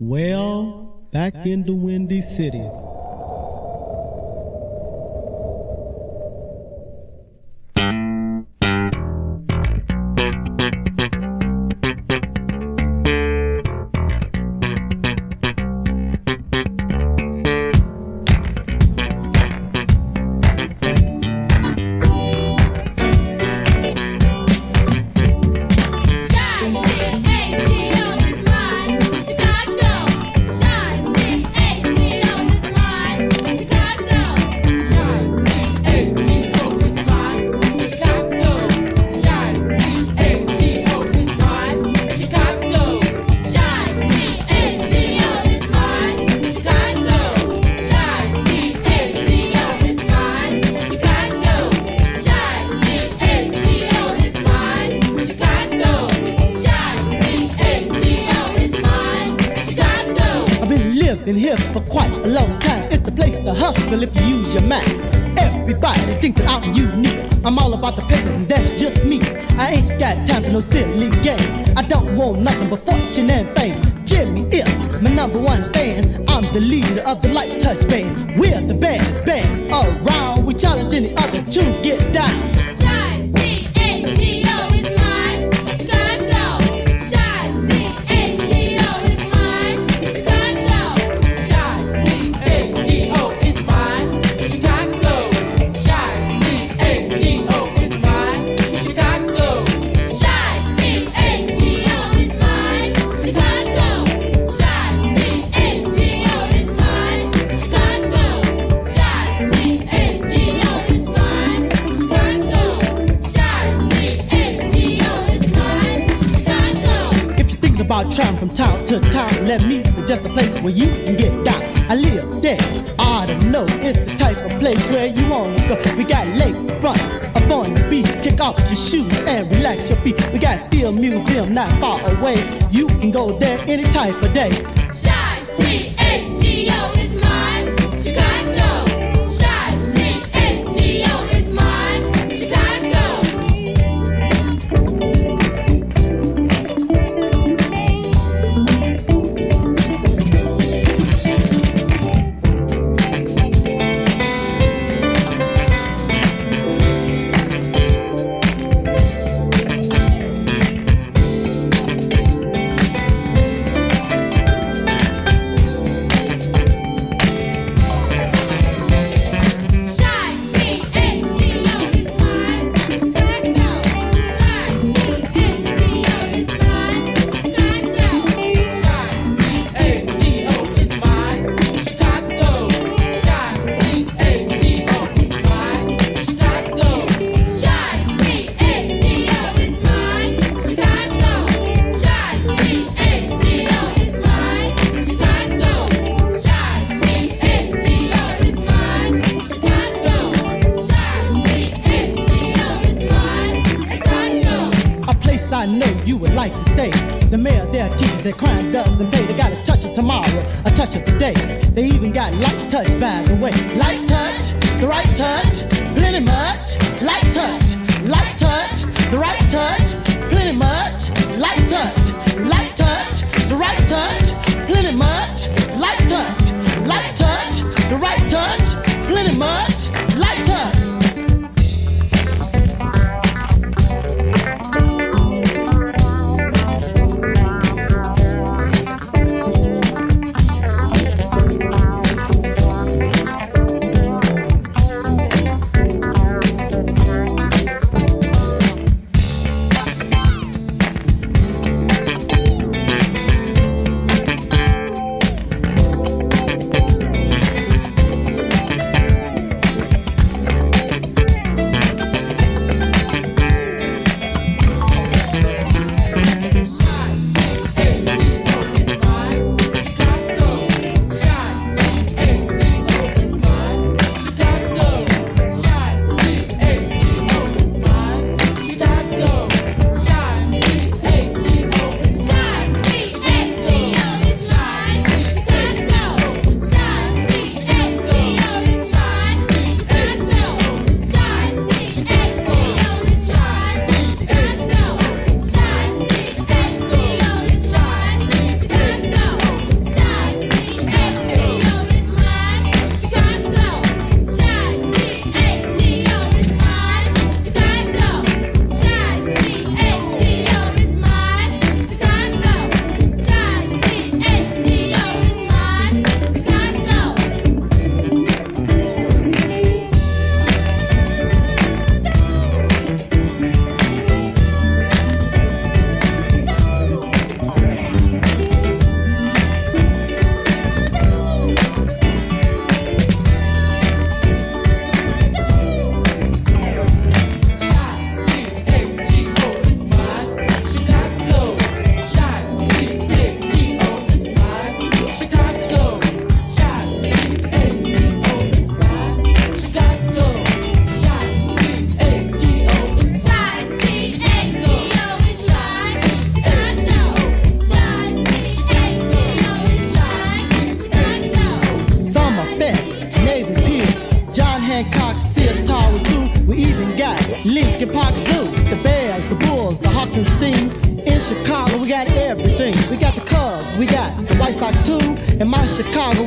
Well, back in the Windy City. Chicago,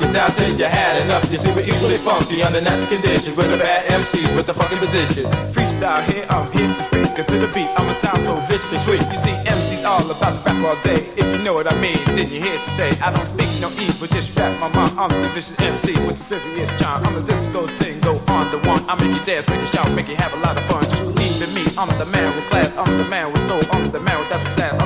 it down till you had enough. You see, we're equally funky under natural conditions. We're the bad MCs with the fucking positions. Freestyle here, I'm here to freak to the beat. I'ma sound so viciously sweet. You see, MCs all about the rap all day. If you know what I mean, then you're here to say I don't speak no evil, just rap my mind. I'm the vicious MC with the serious charm. I'm the disco single on the one. I make you dance, make you shout, make you have a lot of fun. Just believe in me, I'm the man with class, I'm the man with soul, I'm the man with that sass,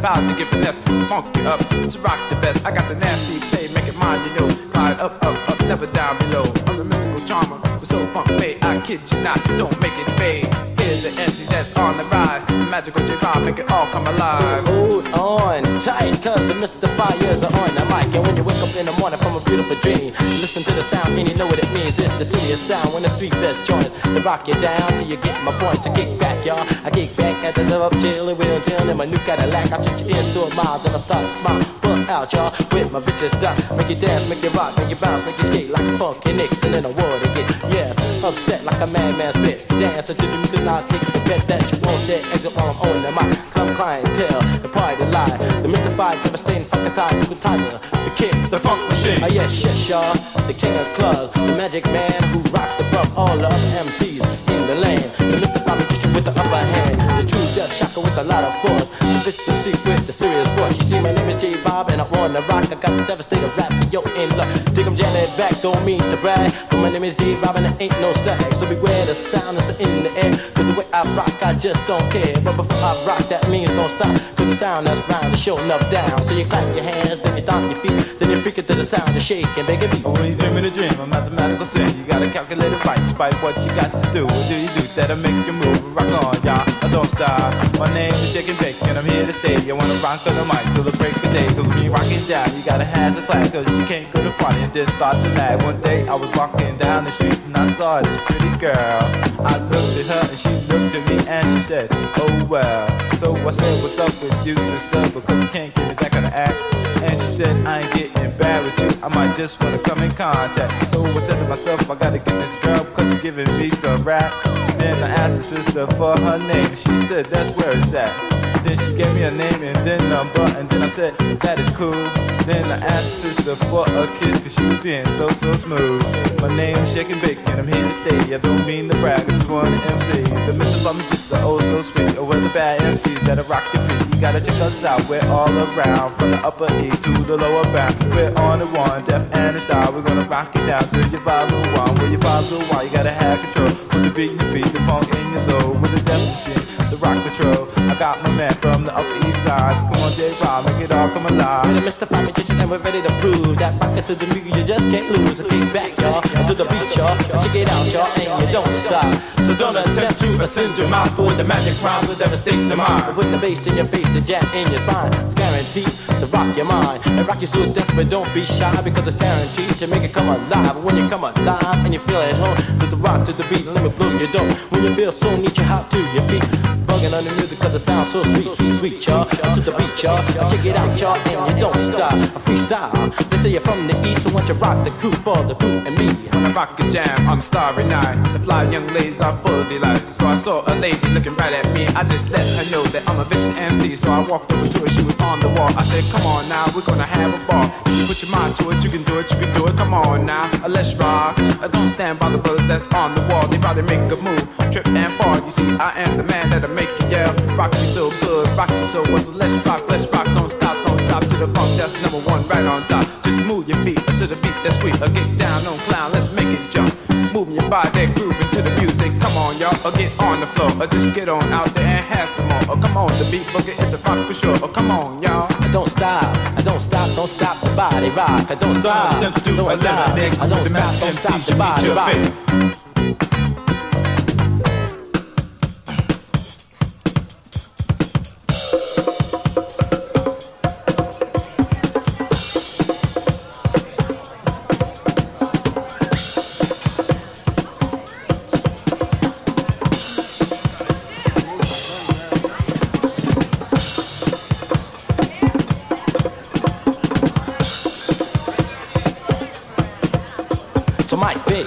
about to give finesse, funk it up to rock the best. I got the nasty play, make it mine, you know. Glide up, up, up, never down below. I'm the mystical charmer, with soul funk play. I kid you not, don't make it fade. The MCs on the ride, the magical J-Rob, make it all come alive. So hold on tight, cause the mystifiers are on the mic. And when you wake up in the morning from a beautiful dream, listen to the sound and you know what it means. It's the serious sound when the three best join it. To rock you down till you get my point. To kick back, y'all. I kick back at the up chillin' wheel down in my new Cadillac. I treat you into a mile, then I start to smile. Bust out, y'all, with my vicious style. Make you dance, make you rock, make you bounce, make you skate like a funky Nixon in a world again. Yes, upset like a madman spit. Dance until you do not take the bet that you want that exit while I'm on the mic. Come clientele, the party lie. The mystified, devastating, fucking time, the tiger, the kid, The funk machine. Ah, yes, yes, y'all. The king of clubs, the magic man who rocks above all the other MCs in the land. The mystified magician with the upper hand. The true death shocker with a lot of force. The vicious secret, the serious force. You see, my name is J Bob and I wanna rock. I got the devastator rap, so yo, in luck. It back, don't mean to brag. But my name is Bob and there ain't no stack. So beware the sound that's in the air. Cause the way I rock, I just don't care. But before I rock, that means don't stop. Cause the sound that's round is showing up down. So you clap your hands, then you stomp your feet. Then you freak it to the sound of shaking, big beat. Always dreaming a dream, a mathematical sin. You gotta calculate it right, despite what you got to do. What do you do that'll make you move? Rock on, y'all. I don't stop. My name is Shake and Bake, and I'm here to stay. You wanna rock on the mic till the break of day. Cause when you rocking down, you gotta have a class. Cause you can't go to party and then start One day I was walking down the street and I saw this pretty girl. I looked at her and she looked at me and she said, Oh well. So I said, What's up with you, sister? Because you can't give me that kind of act. And she said, I ain't getting bad with you. I might just wanna come in contact. So I said to myself, I gotta get this girl because she's giving me some rap. Then I asked the sister for her name. and She said, That's where it's at. Then she gave me a name and then number. And then I said, That is cool. Then I asked sister for a kiss, cause she was being so, so smooth. My name's Shake and Bake, and I'm here to stay. I don't mean to brag, I just want to MC. The Mr. Bum is just oh so sweet. Or we're the bad MCs that rock your feet. You gotta check us out, we're all around. From the upper E to the lower bound. We're on the one, deaf and a style. We're gonna rock it down to your vibe will one. Where your vibes will one, you gotta have control. Put the beat in your feet, the funk in your soul. With the machine, the rock control. Got my man from the upper east side. So come on, J Rob, make it all come alive. We're the Mr. Magician and we're ready to prove that rocket to the music you just can't lose. So kick back, y'all, to the beat, y'all. Check it out, y'all, and you don't stop. So don't attempt to ascend your mind. With the magic rhymes will devastate the mind. With the bass in your face, the jam in your spine. It's guaranteed to rock your mind. And rock you so deaf, but don't be shy because it's guaranteed to make it come alive. When you come alive and you feel at home, with the rock to the beat, let me blow your dome. When you feel so neat, you hop to your feet. Bugging on the music sounds so sweet, sweet, sweet, y'all. To the beat, y'all. Check it out, y'all, and you don't stop. A freestyle. They say you're from the east, so don't you rock the crew for the crew and me? When I rock a jam a starry night, the fly young ladies are full of delight. So I saw a lady looking right at me. I just let her know that I'm a vicious MC. So I walked over to her, she was on the wall. I said, Come on now, we're gonna have a ball. If you put your mind to it, you can do it, you can do it. Come on now, uh, let's rock. Uh, Don't stand by the brothers that's on the wall. They probably make a move, trip and fall. You see, I am the man that'll make you yell. Rock me so good, rock me so well. So let's rock, let's rock. Don't stop, don't stop to the funk. That's number one, right on top. Just move your feet to the beat that's sweet. Uh, get down, don't clown, let's make it jump. Moving your body, grooving to the music. Come on, y'all, uh, get on the floor. Uh, just get on out there and have some more. Oh, come on, the beat boogie, it's a rock for sure. Oh, come on, y'all. I don't stop, I don't stop, don't stop the body rock. I don't stop, don't stop, I don't the stop, don't stop the body rock.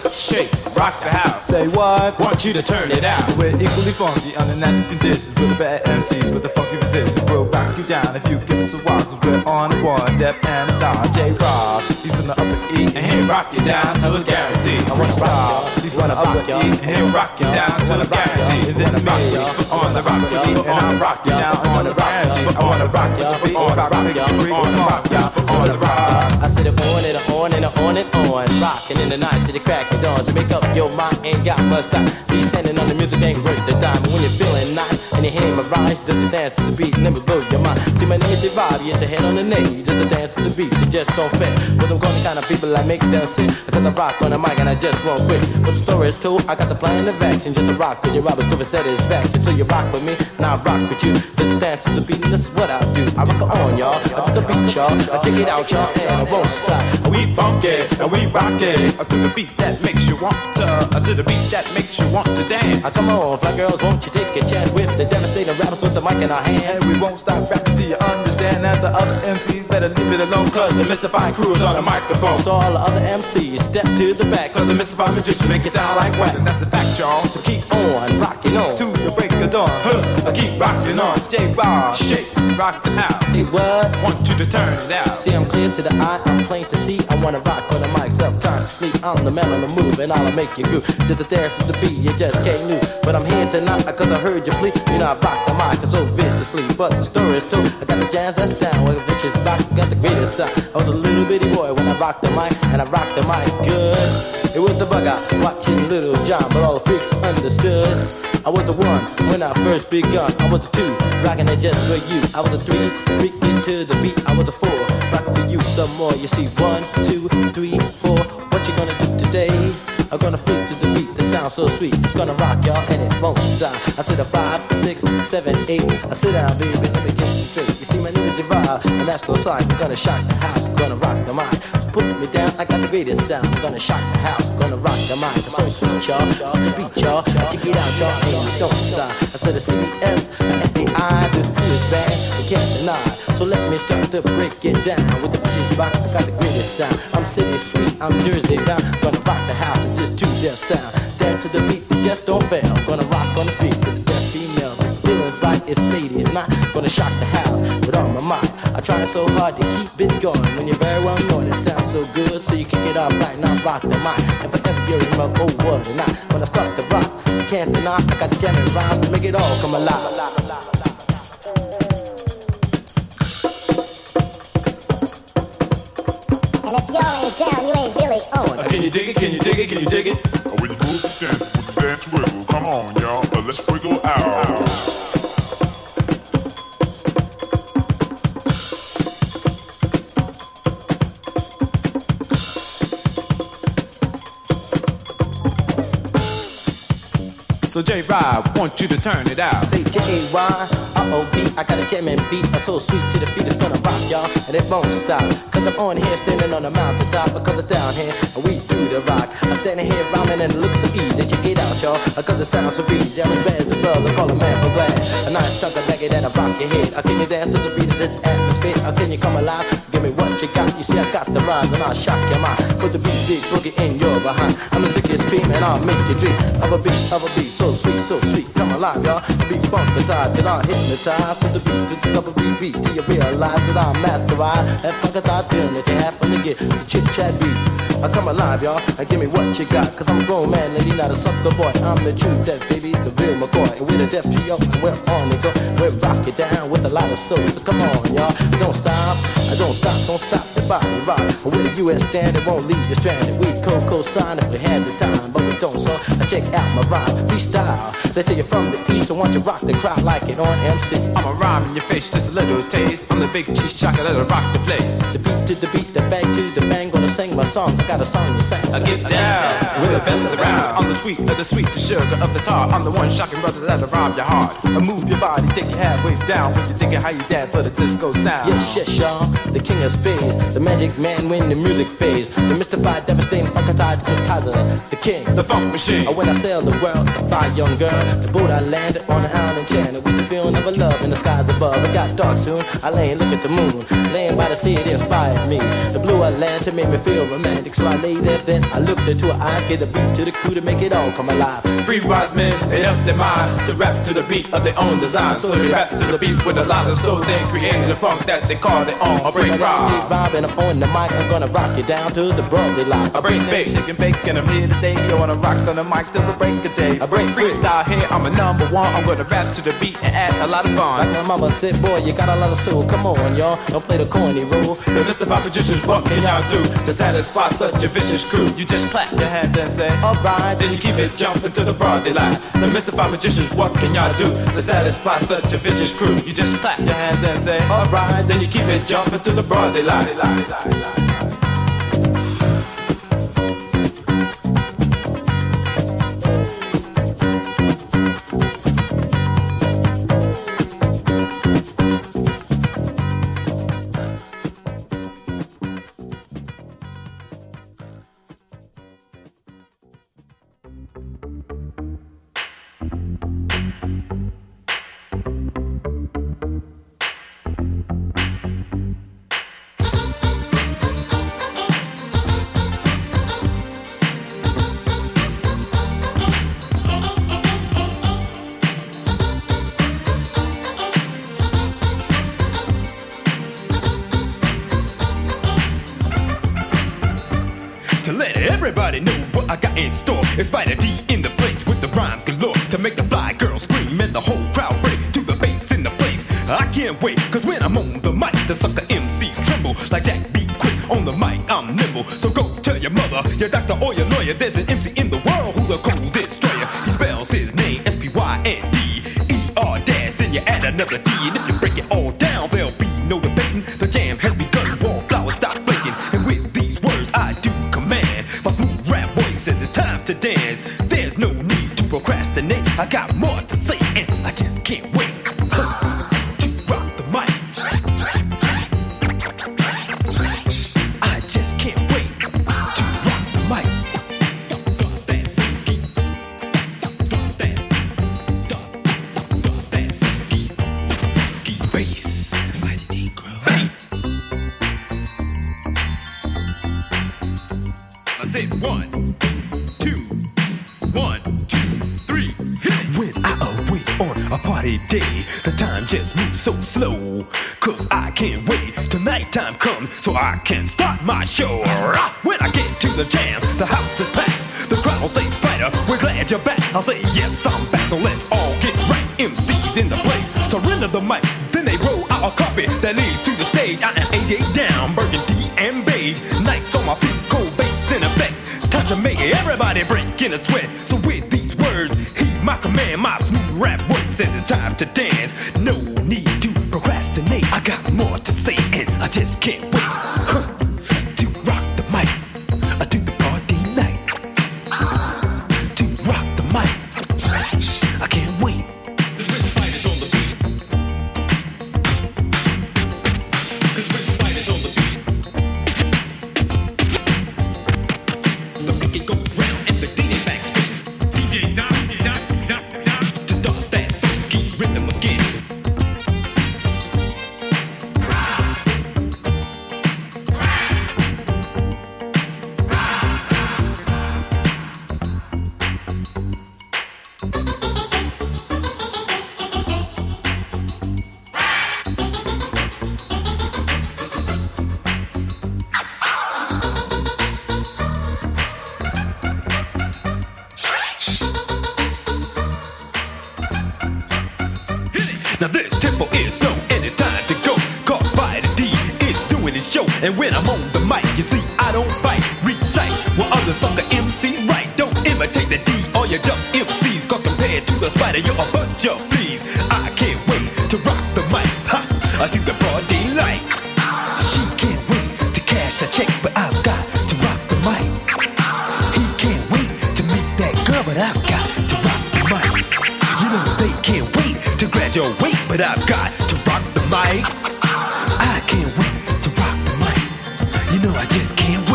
Fate. So Mike, big, Shake, rock the house. Say what? Want you to turn it out. We're equally funky under natural conditions with the bad MCs with the funky positions. We'll rock you down if you give us a walk. Cause we're on the one, deaf and star. J Rob, he's from the upper E. And he'll rock you down till it's guaranteed. I wanna rock, He's from the upper E. And he'll rock you down till it's guaranteed. And then rock you on the rock you and I'll rock you down on the rock. I wanna rock you, on the rock, you free. Come on, y'all, on the rock. I said it on and on and on and on, rocking in the night to the crack of dawn. So make up your mind, ain't got much time. See, standing on the music ain't worth the dime. When you're feeling nice and you hear my rise, just to dance to the beat, never blow your mind. See, my name is Robbie, it's the head on the knee, just to dance to the beat, it just don't fit. But I'm going the kind of people I make them sit, because I rock on the mic and I just won't quit. But the story is told, I got the plan of action, just to rock with you, Robert's good for satisfaction. So you rock with me, and I rock with you, just to dance to the beat, and this is what I do. I rock on, y'all, I to the beat, y'all, I check it out, y'all, and I won't stop. We funky and we rock it uh, to the beat that makes you want to, uh, to the beat that makes you want to dance. Ah, come on, fly girls, won't you take a chance with the devastating rappers with the mic in our hand? And we won't stop rapping till you understand that the other MCs better leave it alone. Cause the mystifying crew is on the microphone. So all the other MCs step to the back, Cause the mystifying magician make it sound like whack. And that's a fact, y'all. to keep on rocking on. To the break of dawn. Huh, I keep rocking on. J Rob. Shake, rock the house. See what? Want you to turn it out. See, I'm clear to the eye, I'm plain to see. I wanna rock on the mic self-consciously. I'm the man on the move, and I'll make you groove. To the dance to the beat, you just can't lose. But I'm here tonight, cause I heard you plea. You know, I rock the mic so viciously. But the story is I got the jazz that sound. With a vicious rock, got the greatest sound. I was a little bitty boy when I rocked the mic, and I rocked the mic good. It was the bug out, watching Little John, but all the freaks understood. I was the one when I first begun. I was the two, rocking it just for you. I was the three, freaking to the beat. I was the four, rocking for you some more. You see, one, two, three, four. What you gonna do today? I'm gonna freak to the beat that sounds so sweet. It's gonna rock y'all and it won't stop. I said a five, six, seven, eight. I sit down, ah, baby, let me get straight. See, my name is Gerard, and that's no sign. I'm gonna shock the house, I'm gonna rock the mic. Put me down, I got the greatest sound. I'm gonna shock the house, I'm gonna rock the mic. It's so sweet, y'all. The beat, y'all. Check it out, y'all, and don't stop. I said a CBS, a FBI, this crew is bad, you can't deny. So let me start to break it down with the vicious rock. I got the greatest sound. I'm city sweet, I'm Jersey bound. Gonna rock the house with just two deaf sound. Dance to the beat, just don't fail. Gonna rock on the feet with the deaf female. Feelings right, it's not gonna shock the house with all my might. I try so hard to keep it going. When you very well know it sounds so good, so you kick it up right now, rock the mic. And forever you're in my old world, and I, when I start to rock, you can't deny. I got jamming rhymes to make it all come alive. And if you ain't down, you ain't really on. Can you dig it? Can you dig it? Can you dig it? Rob, want you to turn it out. Say J-A-Y, R-O-B, I got a jamming beat, I'm so sweet to the feet, it's gonna rock y'all, and it won't stop. I'm on here standing on the mountaintop, because it's down here, and we do the rock. I'm standing here rhyming and it looks so easy, check it out y'all, cause it sounds so beat, jam as bad as a brother, call a man for glad. A nice chunk of reggae that'll rock your head, I can you dance to the beat of this atmosphere, I can you come alive, give me what you got, you see I got the rhymes and I'll shock your mind, put the beat, big boogie in your behind, I'm the biggest cream and I'll make you dream of a beat, of a beat, so sweet, so sweet, come alive y'all, the beat funkatized, till I'm hypnotized to the beat, to the double beat beat, till you realize that I'm masquerade, that funkatized that you happen to get, the chit chat beat, I come alive y'all, and give me what you got, cause I'm a grown man and you're not a sucker boy, I'm the truth, that baby, the real McCoy, and we're the deaf trio, and we're on the go, we're rock it down with a lot of soul, so come on y'all, don't stop, I don't stop, don't stop the body rock, with a US standard, won't leave you stranded, we co-co-sign if we had the time, but we don't, so I check out my rhyme, freestyle, they say you're from the east, so why don't you rock the crowd like it on MC, I'm a rhyme in your face, just a little taste. I'm the big cheese chocolate that'll rock the place. the beat to the beat, the bang to the bang, gonna sing my song, I got a song to sing, I get down with the best of round. I'm the sweet of the sweet, the sugar of the tar. I'm the one shocking brother that'll rob your heart. I move your body, take your halfway down when you're thinking how you dance for the disco sound. Yes, yes, y'all. The king of spades, the magic man when the music fades, the mystified, devastating, funkatized, hypnotizer, the king. The funk machine. Oh, when I sail the world, the fly young girl, the boat I landed on an island enchanted with the feeling of a love in the skies above. It got dark soon. I lay and look at the moon, laying by the sea, it inspired me. The blue Atlantic made me feel romantic, so I lay there. Then I looked into her eyes, gave the beat to the crew to make it all come alive. Three wise men, they helped their mind to rap to the beat of their own design. So they rap to the beat with a lot of soul. They created a funk that they call their own. I So my bring name is rock. Rob, and I'm on the mic. I'm gonna rock you down to the Broadway line. I bring bass, shake and bake, and I'm here to stay. You wanna rock on the mic till the break of day. I bring freestyle here, I'm a number one. I'm gonna rap to the beat and add a lot of fun. Like fun. my mama said, boy, you got a lot of soul. Come on, y'all. Don't play the corny role. The list of oppositions, what can y'all do to satisfy such a vicious crew? You just clap your hands and say, Alright, Then you keep it jumping to the broad daylight. The mystified magicians, what can y'all do to satisfy such a vicious crew? You just clap your hands and say, alright. Then you keep it jumping to the broad daylight. Like Jack just move so slow. Cause I can't wait till nighttime comes so I can start my show. Ah, when I get to the jam, the house is packed. The crowd will say, Spyder, we're glad you're back. I'll say, Yes, I'm back, so let's all get right. MC's in the place, surrender the mic. Then they roll out a carpet that leads to the stage. I am 88 down, burgundy and beige. Nights on my feet, cold bass in effect. Time to make everybody break in a sweat. So with these words, heed my command, my smooth rap voice says it's time to dance. No Can't. I think the party like. She can't wait to cash a check, but I've got to rock the mic. He can't wait to meet that girl, but I've got to rock the mic. You know they can't wait to graduate, but I've got to rock the mic. I can't wait to rock the mic. You know I just can't wait.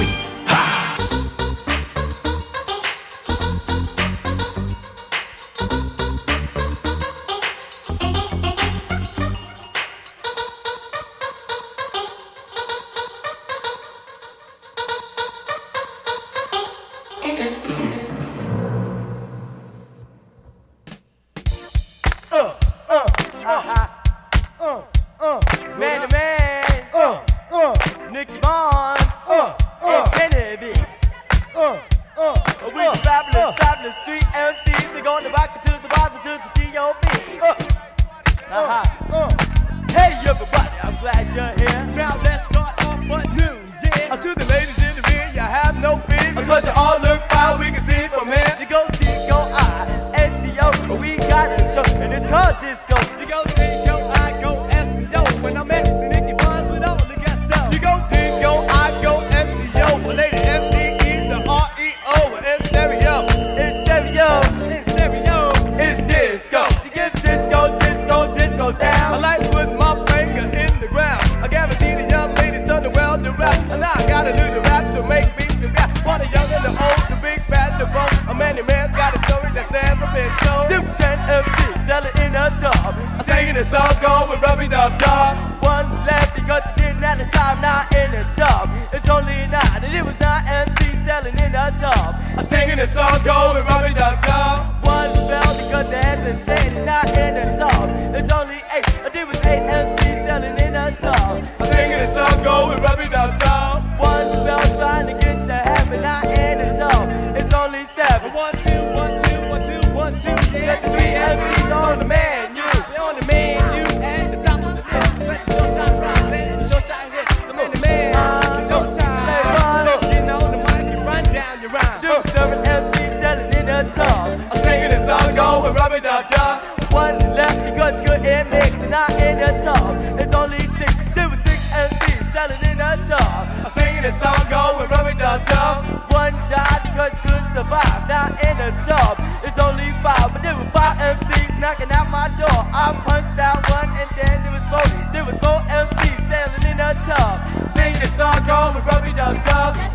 and sub. It's only five, but there were five MCs knocking out my door. I punched out one and then there was four. There was four MCs sailing in a tub. Sing the song, called with Rub a Dub Dub.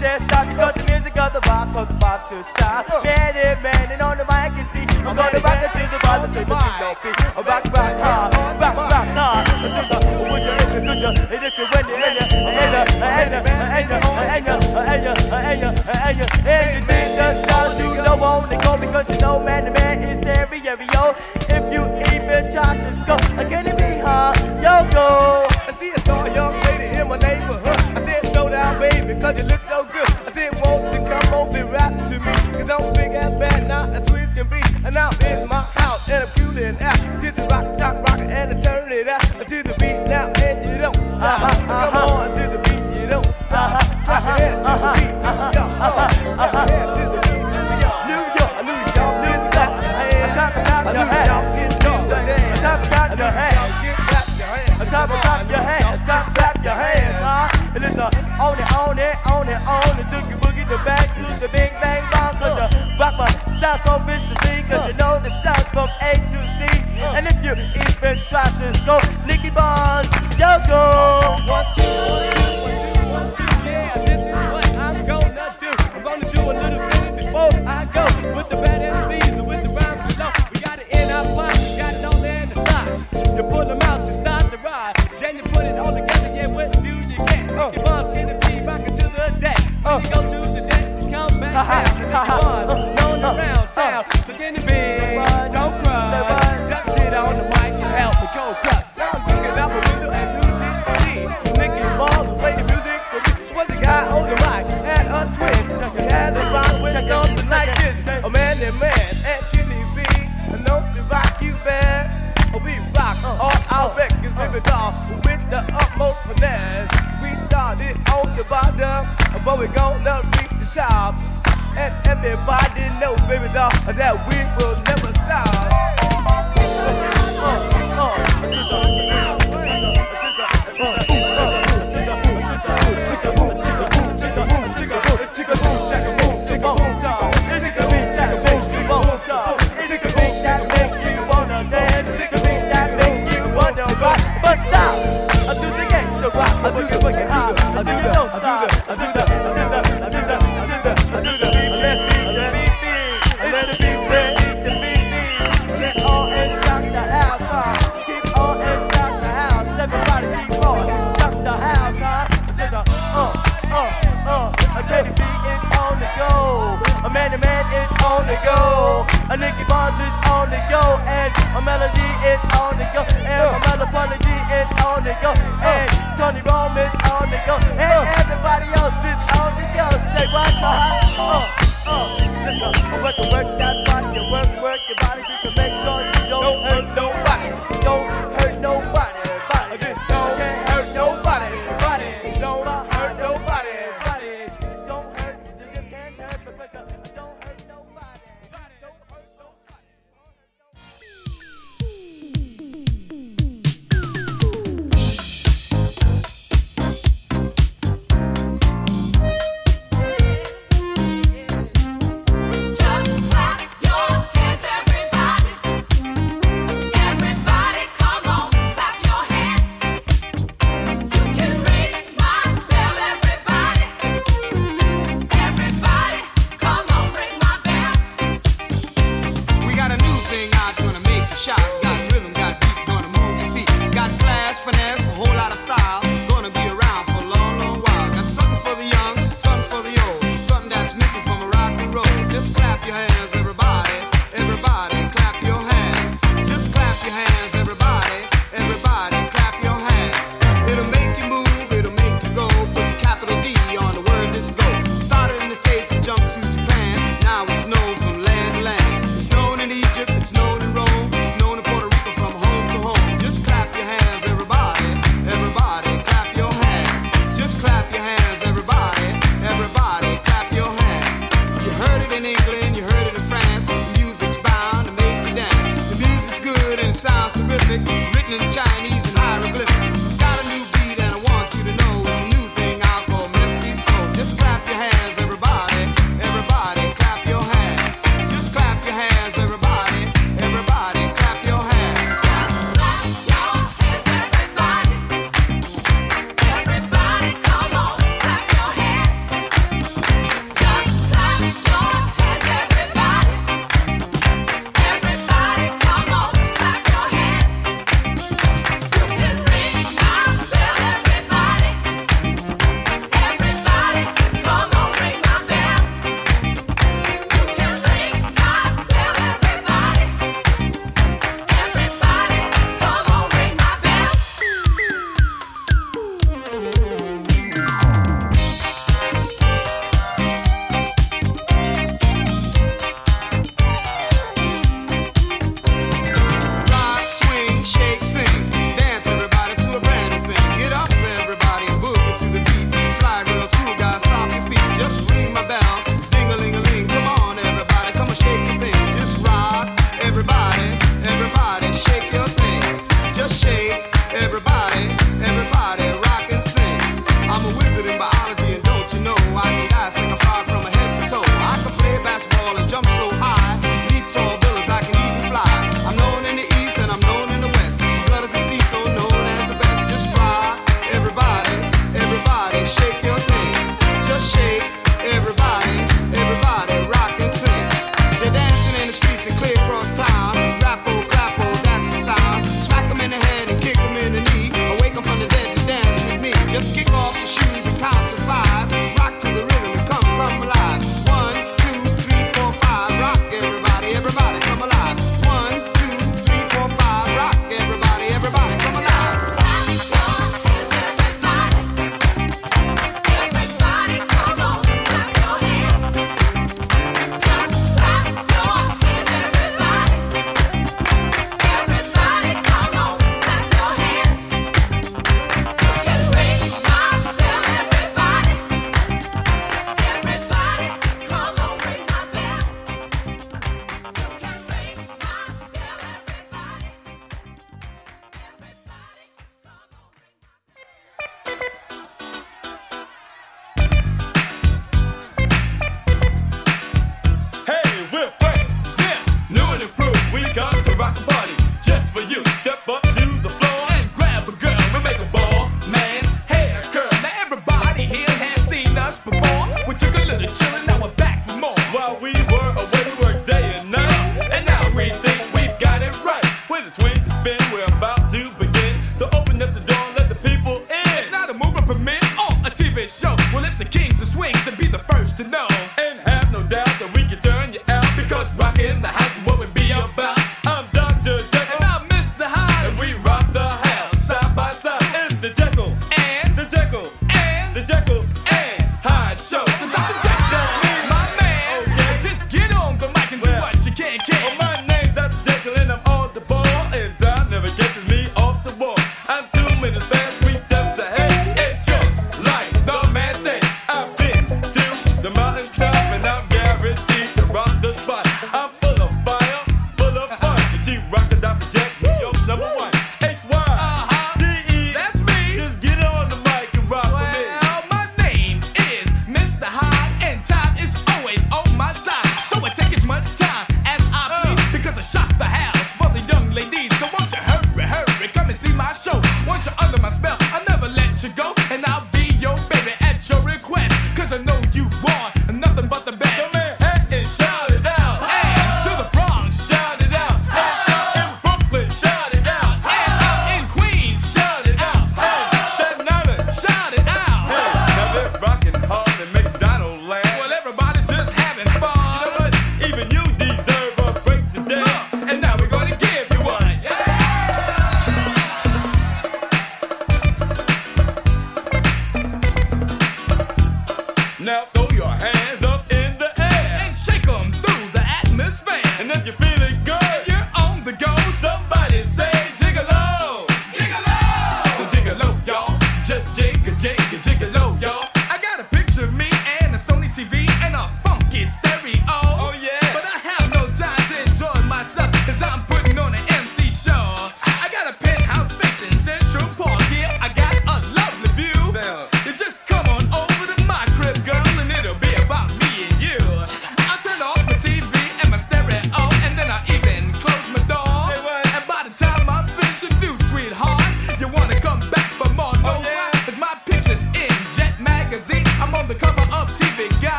their stop because the music of the rock cause the pop should shine. Man and man, and on the mic you see, I'm gonna rock until the bottom to the beat don't beat. I rock, rock hard, rock, rock hard until the would you if you could you, and if you when you, and you, and you, and you, and you, and you, and you, and you, and you, and you, and you, the sound you know only you, because you know you, to you, is you, If you even try you, score, you, can't be you, yo you, out. been shot since go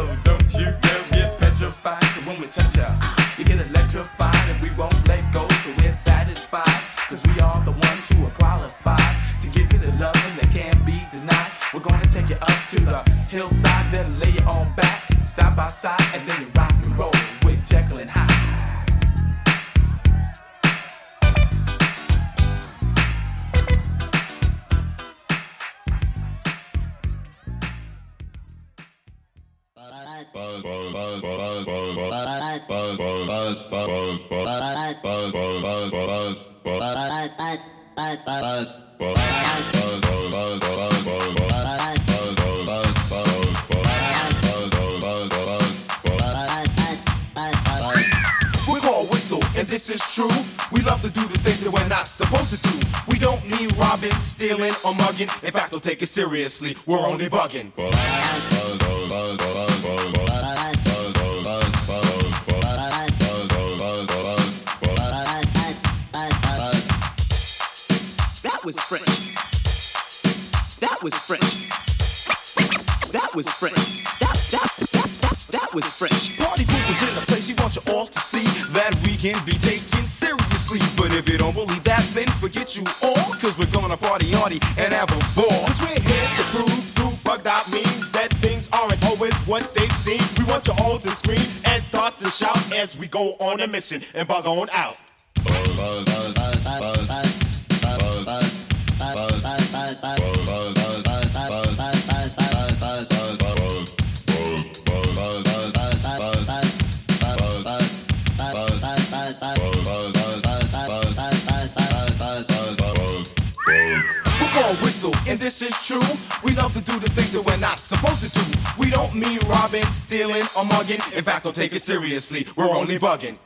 So don't you girls get petrified when we touch ya, You get electrified and we won't let go till we're satisfied. Cause we are the ones who are qualified to give you the loving that can't be denied. We're gonna take you up to the hillside, then lay you on back, side by side, and then you it's true. We love to do the things that we're not supposed to do. We don't mean robbing, stealing, or mugging. In fact, they'll take it seriously. We're only bugging. That was fresh. That was fresh. That was fresh. That that that that, that was fresh can be taken seriously. But if you don't believe that, then forget you all, cause we're gonna party hardy and have a ball. Cause we're here to prove through bugged out means that things aren't always what they seem. We want you all to scream and start to shout as we go on a mission and bug on out. We whistle, and this is true. We love to do the things that we're not supposed to do. We don't mean robbing, stealing, or mugging. In fact, don't take it seriously. We're only bugging.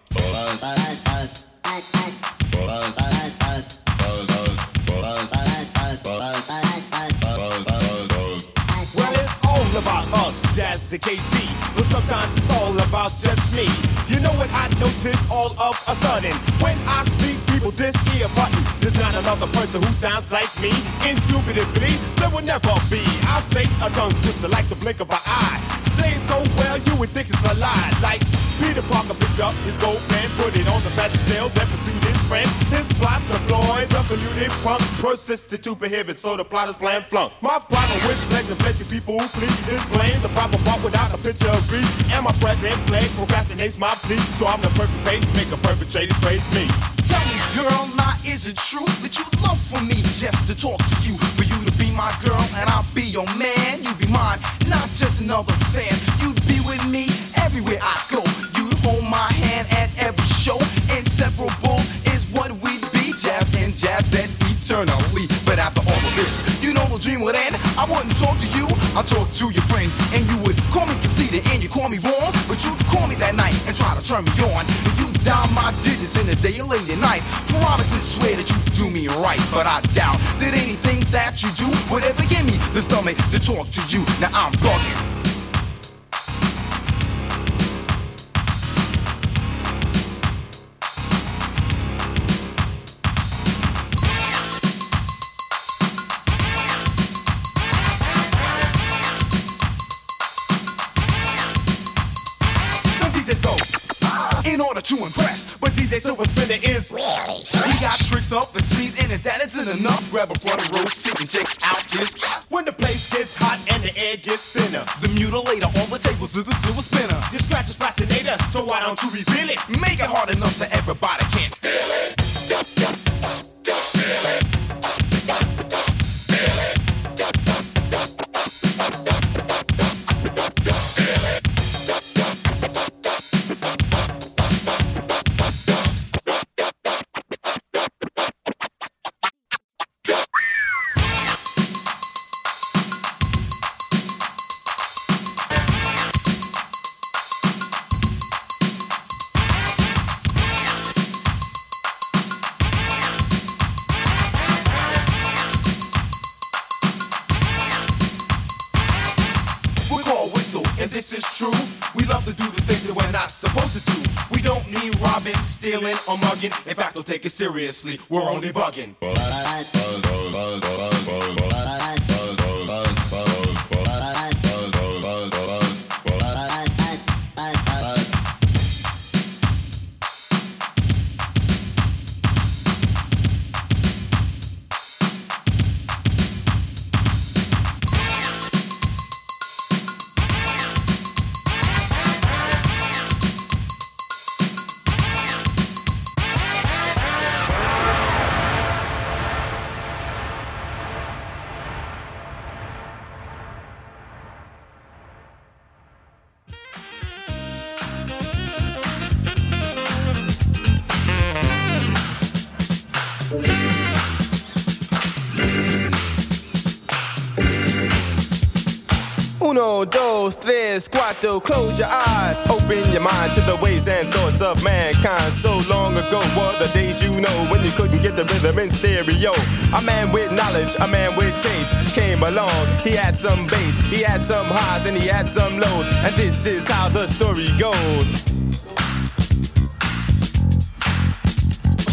Well, it's all about us, Jazz and KD. But sometimes it's all about just me. You know what I notice all of a sudden? When I speak, people this ear button. There's not another person who sounds like me. Indubitably, there will never be. I'll say a tongue twister like the blink of an eye. It so well, you would think it's a lie. Like Peter Parker picked up his gold pen, put it on the back sale, then pursued his friend. His plot deployed, the polluted pump persisted to prohibit, so the plot is plan flunk. My problem with pleasure, plenty people who flee is blame the proper part without a picture of grief. And my present play procrastinates my plea, so I'm the perfect pacemaker, perpetrators praise me. Tell me, girl, now is it true that you love for me just to talk to you? For you my girl and I'll be your man. You be mine, not just another fan. You'd be with me everywhere I go. You'd hold my hand at every show. Inseparable is what we'd be. Jazz and jazz and eternally. But after all of this, you know the dream would end. I wouldn't talk to you, I'd talk to your friend. And you would call me conceited and you call me wrong. But you'd call me that night and try to turn me on. And you dial my digits in the day or late at night. Promise and swear that you do me right. But I doubt that anything that you do would ever give me the stomach to talk to you. Now I'm bugging. To impress. But DJ Silver Spinner is really. He got tricks up his sleeves, and if that isn't enough, grab a front row seat and check out this. When the place gets hot and the air gets thinner, the mutilator on the tables is a silver spinner. Your scratch is fascinator, so why don't you reveal it? Make it hard enough so everybody can feel it. We this is true. We love to do the things that we're not supposed to do. We don't mean robbing, stealing, or mugging. In fact, don't take it seriously. We're only bugging. Dos, tres, cuatro. Close your eyes, open your mind to the ways and thoughts of mankind. So long ago were the days you know when you couldn't get the rhythm in stereo. A man with knowledge, a man with taste came along. He had some bass, he had some highs, and he had some lows. And this is how the story goes.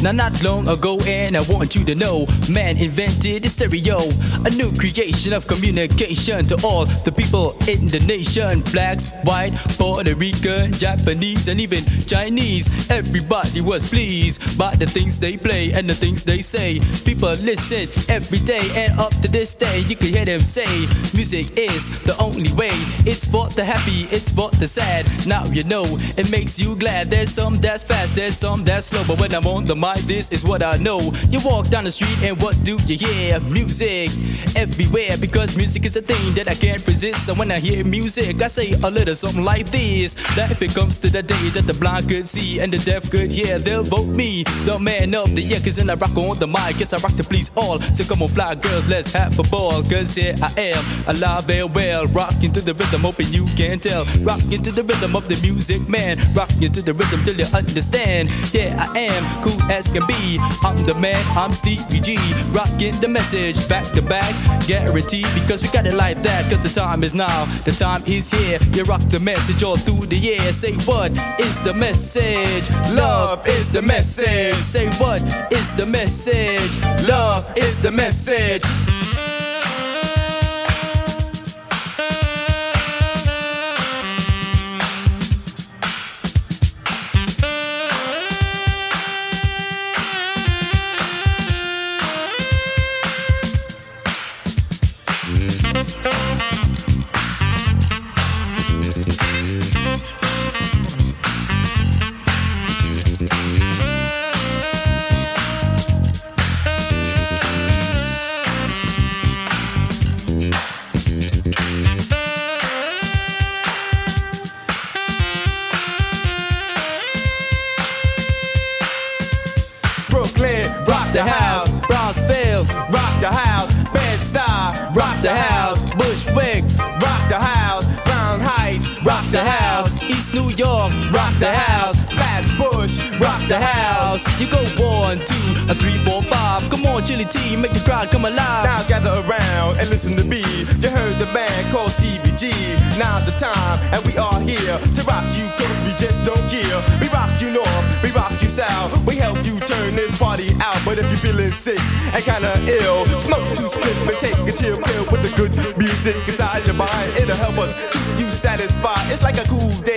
Now, not long ago, and I want you to know, man invented the stereo, a new creation of communication to all the people in the nation blacks, white, Puerto Rican, Japanese, and even Chinese. Everybody was pleased by the things they play and the things they say. People listen every day, and up to this day, you can hear them say, Music is the only way. It's for the happy, it's for the sad. Now you know it makes you glad. There's some that's fast, there's some that's slow. But when I'm on the mic, this is what I know. You walk down the street, and what do you hear? Music everywhere because music is a thing that I can't resist. So when I hear music, I say a little something like this. That if it comes to the day that the blind could see and the deaf could hear, they'll vote me the man of the year. Cause then I rock on the mic, yes, I rock to please all. So come on, fly girls, let's have a ball. Cause here I am, alive and well, rocking to the rhythm, hoping you can tell. Rocking to the rhythm of the music, man. Rocking to the rhythm till you understand. Yeah, I am cool as can be. I'm the man, I'm Stevie G. Rocking the message back to back, guaranteed because we got it like that. Cause the time is now, the time is here. You rock the message all through the year. Say what is the message? Love is the message. Say what is the message? Love is the message. Feeling sick and kinda ill, smoke two split and take a chill pill with the good music inside your mind. It'll help us keep you satisfied. It's like a cool day,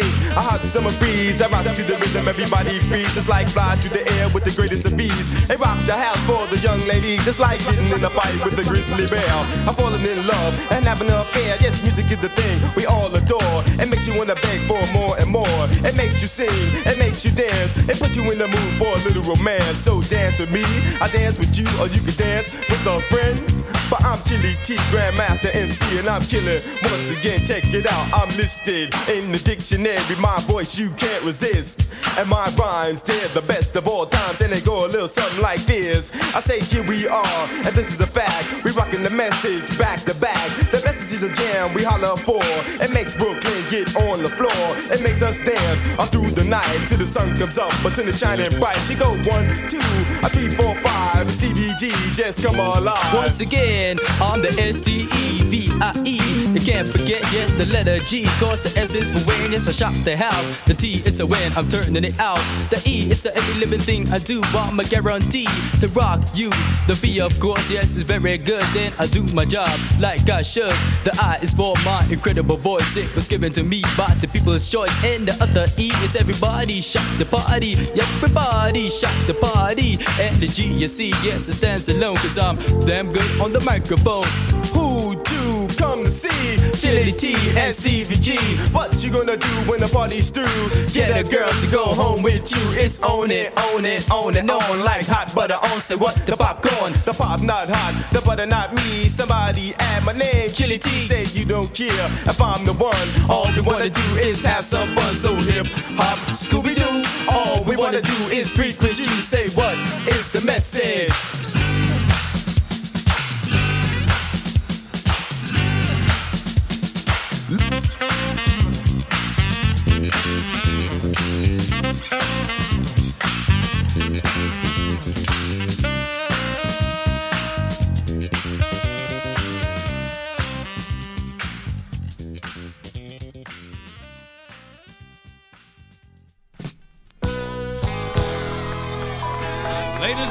summer breeze. I rock to the rhythm, everybody breathes. Just like fly through the air with the greatest of ease. They rock the house for the young ladies, just like getting in a fight with the grizzly bear. I'm falling in love and having an affair. Yes, music is the thing we all adore. It makes you wanna beg for more and more. It makes you sing, it makes you dance, it puts you in the mood for a little romance. So dance with me, I dance with you, or you can dance with a friend. But I'm Chilly T, Grandmaster MC, and I'm killing. Once again, check it out. I'm listed in the dictionary. My voice you can't resist, and my rhymes they're the best of all times, and they go a little something like this. I say here we are, and this is a fact. We rocking the message back to back. The message is a jam we holler for. It makes Brooklyn get on the floor. It makes us dance all through the night till the sun comes up But until it's shining bright. She go one, two, a three, four, five. Stevie G just come alive. Once again, I'm the S-D-E-V-I-E. You can't forget, yes, the letter G. Cause the S is for win, yes, I shop the house. The T is a win, I'm turning it out. The E is a every living thing I do. I'm a guarantee to rock you. The V, of course, yes, is very good. Then I do my job like I should. The I is for my incredible voice. It was given to me by the people's choice. And the other E is everybody shock the party. Everybody shock the party. And the G, you see, yes, it stands alone. Cause I'm damn good on the microphone. Who do come to see Chilly T and Stevie G? What you gonna do when the party's through? Get a girl to go home with you. It's on it, on it, on it, on like hot butter on. Say what? The popcorn, the pop not hot, the butter not me. Somebody add my name, Chilly T. Say you don't care if I'm the one. All you wanna do is have some fun. So hip hop, Scooby Doo. All we wanna do is freak with you. Say what is the message?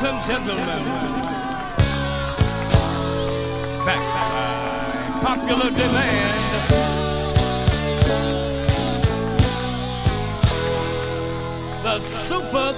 And gentlemen, back by popular demand. The Super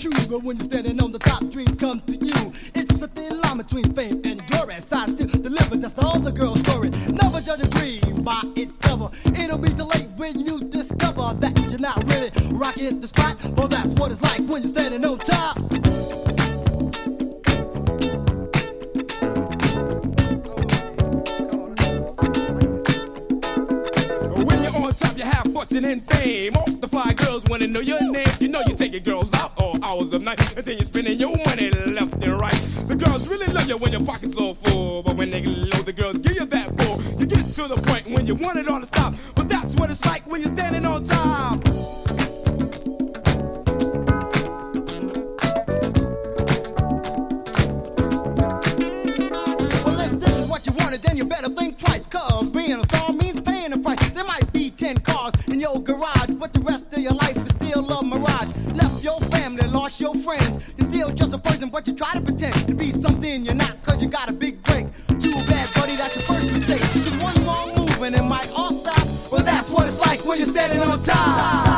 true, but when you're standing on the top, dreams come to you. It's the thin line between fame and glory. Side still delivered, that's the other girl's story. Never judge a dream by its cover. It'll be late when you discover that you're not really rocking the spot. Well, that's what it's like when you're standing on top. When you're on top, you have fortune and fame. The fly girls wanna know your name. You know you take your girls out all hours of night, and then you're spending your money left and right. The girls really love you when your pocket's so full, but when they load the girls give you that bull. You get to the point when you want it all to stop, but that's what it's like when you're standing on top. Just but you try to pretend to be something you're not, cause you got a big break. Too bad, buddy, that's your first mistake. Cause one wrong move and it might all stop. Well, that's what it's like when you're standing on top.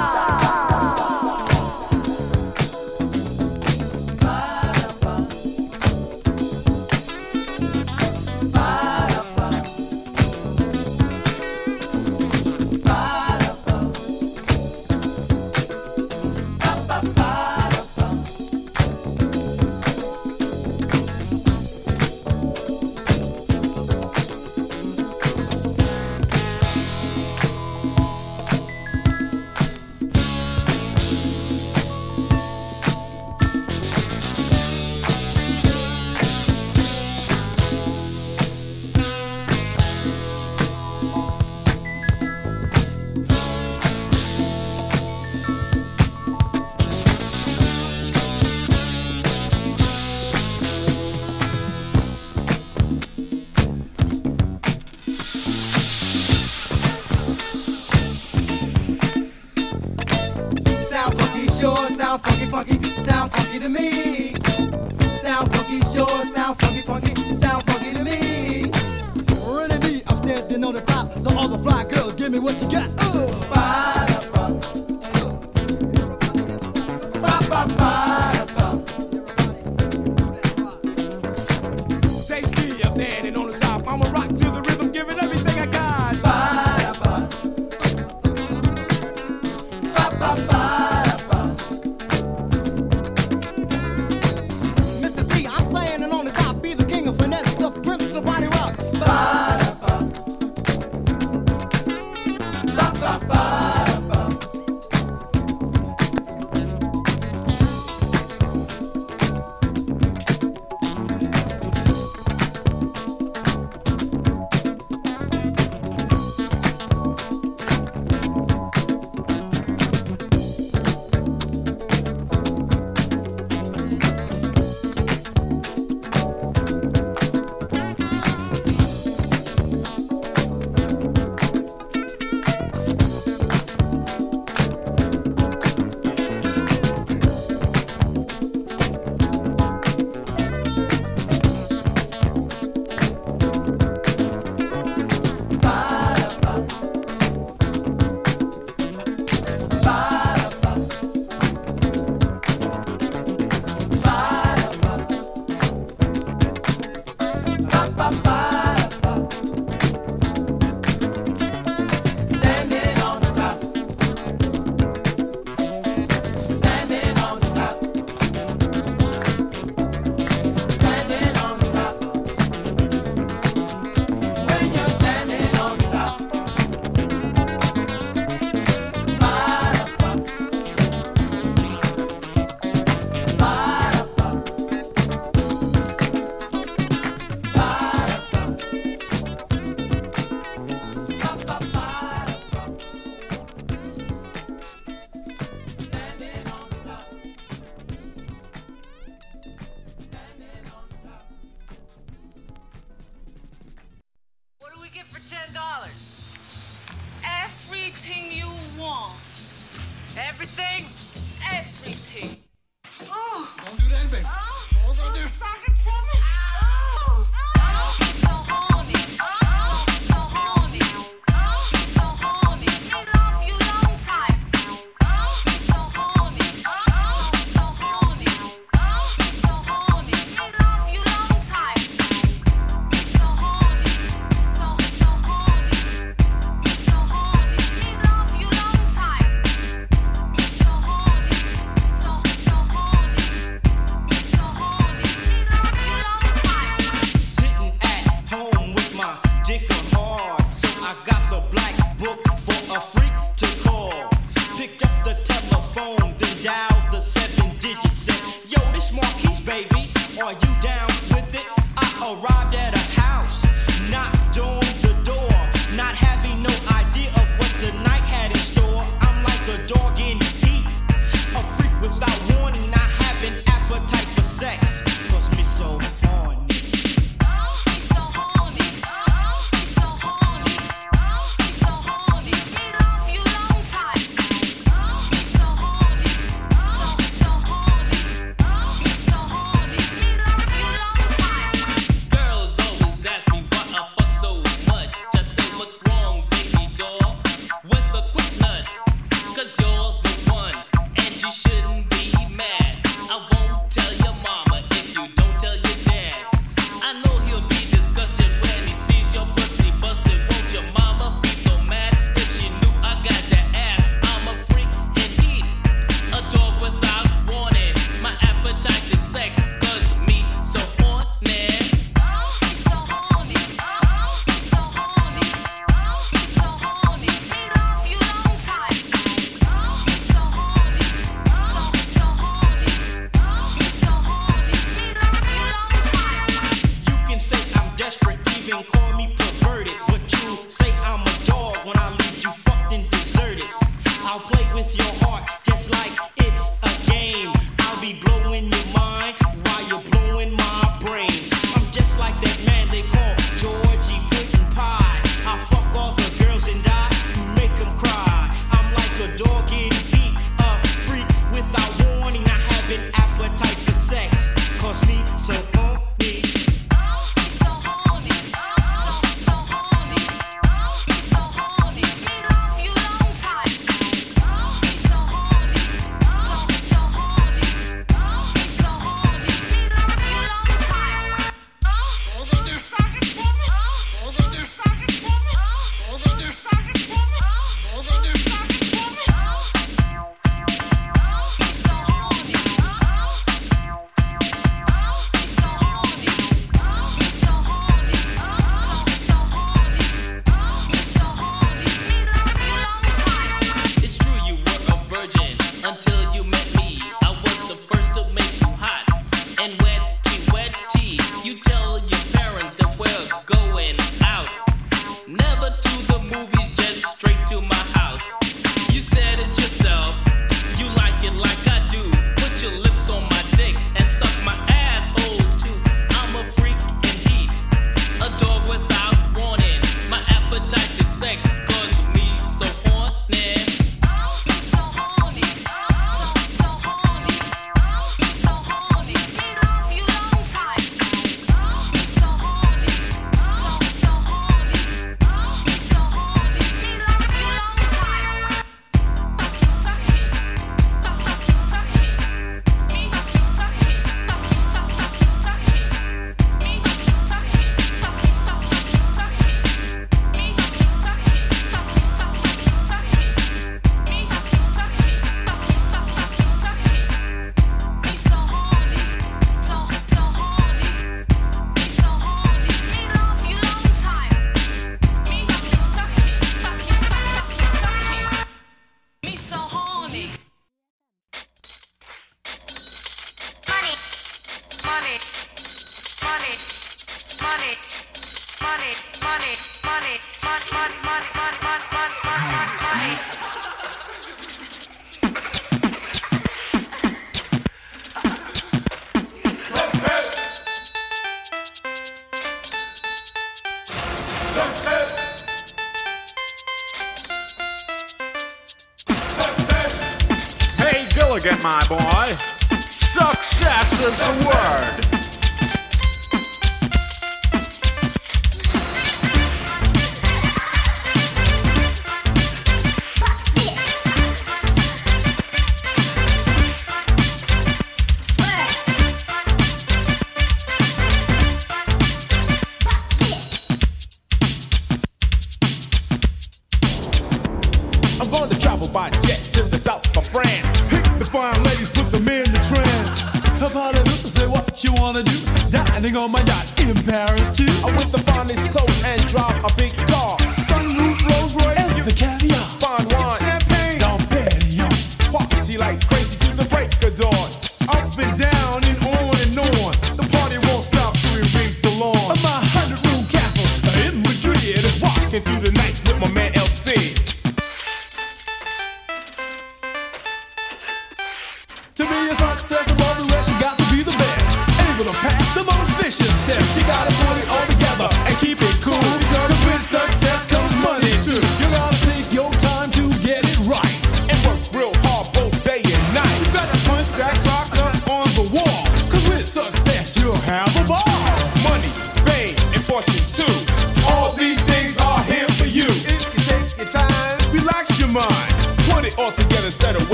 My boy. Success is the word.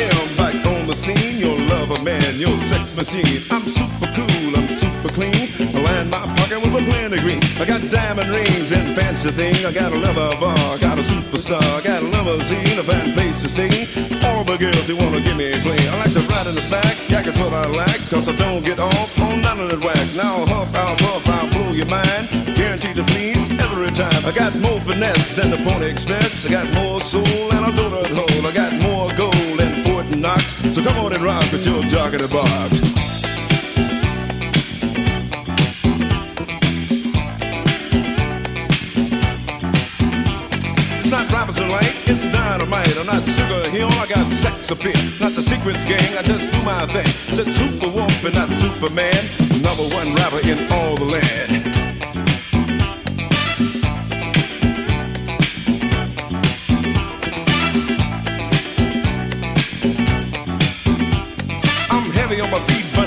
Am back on the scene. Your lover man, your sex machine. I'm super cool, I'm super clean. I line my pocket with a plenty green. I got diamond rings and fancy thing. I got a lover bar, I got a superstar, I got a limousine, a fine place to stay. All the girls who wanna give me a play. I like to ride in the back, yeah, that's what I like. Cause I don't get off on none of that whack. Now huff, I'll puff, I'll blow your mind. Guaranteed to please every time. I got more finesse than the Pony Express. I got more soul and a donut hole. I got more gold. So come on and rock with your jock in the box. It's not Robinson Light, it's dynamite. I'm not Sugar Hill, I got sex appeal. Not the Secrets Gang, I just do my thing. Said Superwolf and not Superman. Number one rapper in all the land.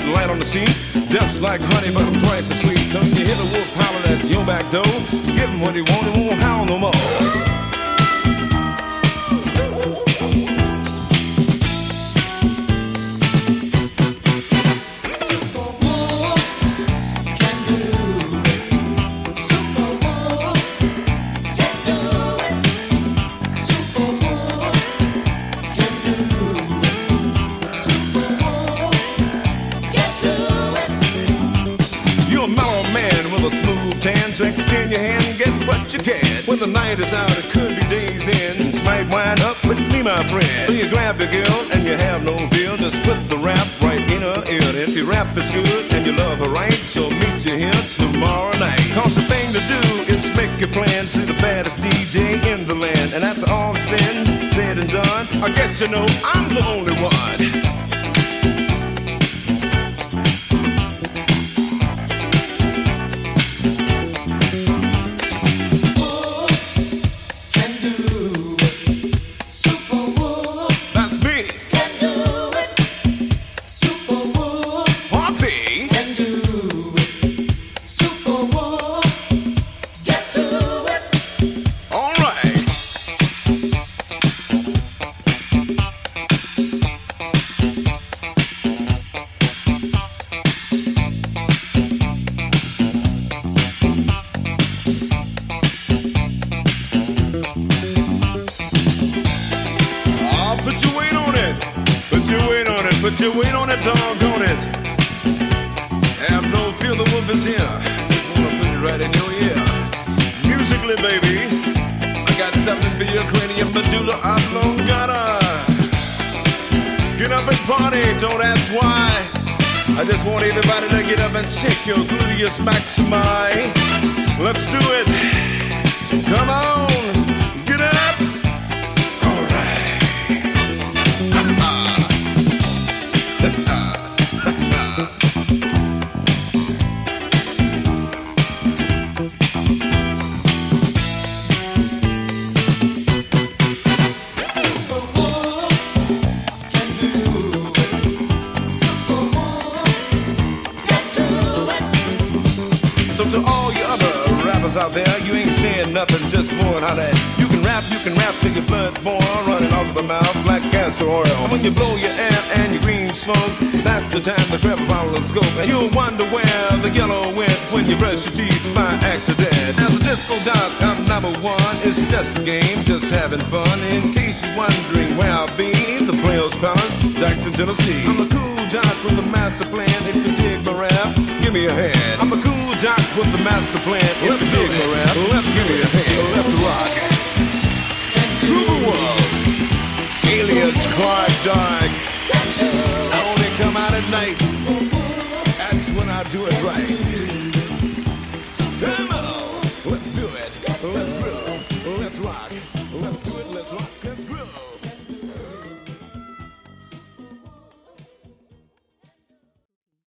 But light on the seat. Just like honey, but I'm twice as sweet. So you hear the wolf holler at your back door, give him what he want, he won't howl no more. The night is out, it could be days in. This might wind up with me, my friend. So you grab your girl and you have no fear. Just put the rap right in her ear. If your rap is good and you love her right, so meet you here tomorrow night. Cause the thing to do is make your plans. See the baddest DJ in the land. And after all's been said and done, I guess you know I'm the only one.